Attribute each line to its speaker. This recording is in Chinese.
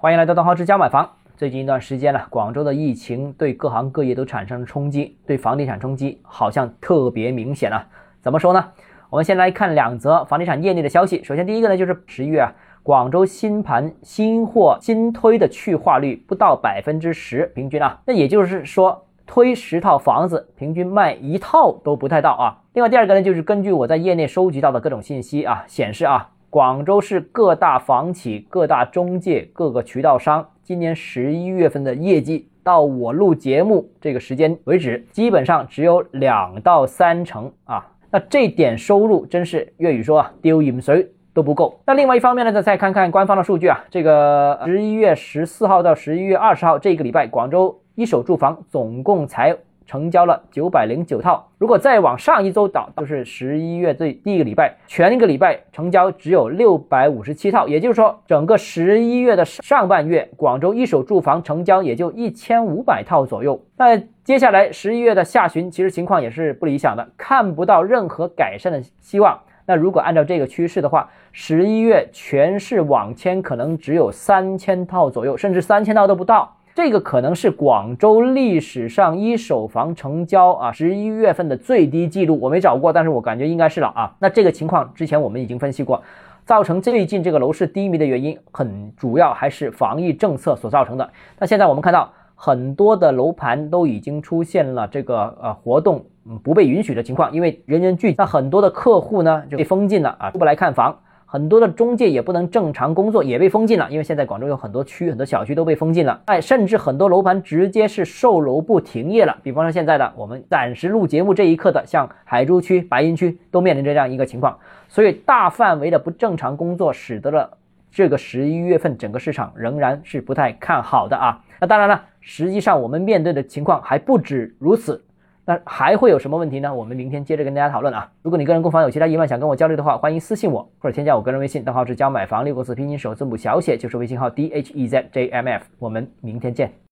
Speaker 1: 欢迎来到东浩之家买房。最近一段时间呢，广州的疫情对各行各业都产生了冲击，对房地产冲击好像特别明显啊。怎么说呢？我们先来看两则房地产业内的消息。首先，第一个呢就是十一月啊，广州新盘新货新推的去化率不到百分之十，平均啊，那也就是说推十套房子，平均卖一套都不太到啊。另外，第二个呢就是根据我在业内收集到的各种信息啊，显示啊。广州市各大房企、各大中介、各个渠道商，今年十一月份的业绩，到我录节目这个时间为止，基本上只有两到三成啊。那这点收入真是粤语说啊，丢饮水都不够。那另外一方面呢，再再看看官方的数据啊，这个十一月十四号到十一月二十号这个礼拜，广州一手住房总共才。成交了九百零九套，如果再往上一周倒，就是十一月最第一个礼拜，全一个礼拜成交只有六百五十七套，也就是说，整个十一月的上半月，广州一手住房成交也就一千五百套左右。那接下来十一月的下旬，其实情况也是不理想的，看不到任何改善的希望。那如果按照这个趋势的话，十一月全市网签可能只有三千套左右，甚至三千套都不到。这个可能是广州历史上一手房成交啊十一月份的最低记录，我没找过，但是我感觉应该是了啊。那这个情况之前我们已经分析过，造成最近这个楼市低迷的原因，很主要还是防疫政策所造成的。那现在我们看到很多的楼盘都已经出现了这个呃活动不被允许的情况，因为人员聚集，那很多的客户呢就被封禁了啊，出不来看房。很多的中介也不能正常工作，也被封禁了。因为现在广州有很多区、很多小区都被封禁了。哎，甚至很多楼盘直接是售楼部停业了。比方说现在的我们暂时录节目这一刻的，像海珠区、白云区都面临着这样一个情况。所以大范围的不正常工作，使得了这个十一月份整个市场仍然是不太看好的啊。那当然了，实际上我们面对的情况还不止如此。那还会有什么问题呢？我们明天接着跟大家讨论啊。如果你个人购房有其他疑问想跟我交流的话，欢迎私信我或者添加我个人微信，账号是教买房六个字拼音首字母小写，就是微信号 d h e z j m f。我们明天见。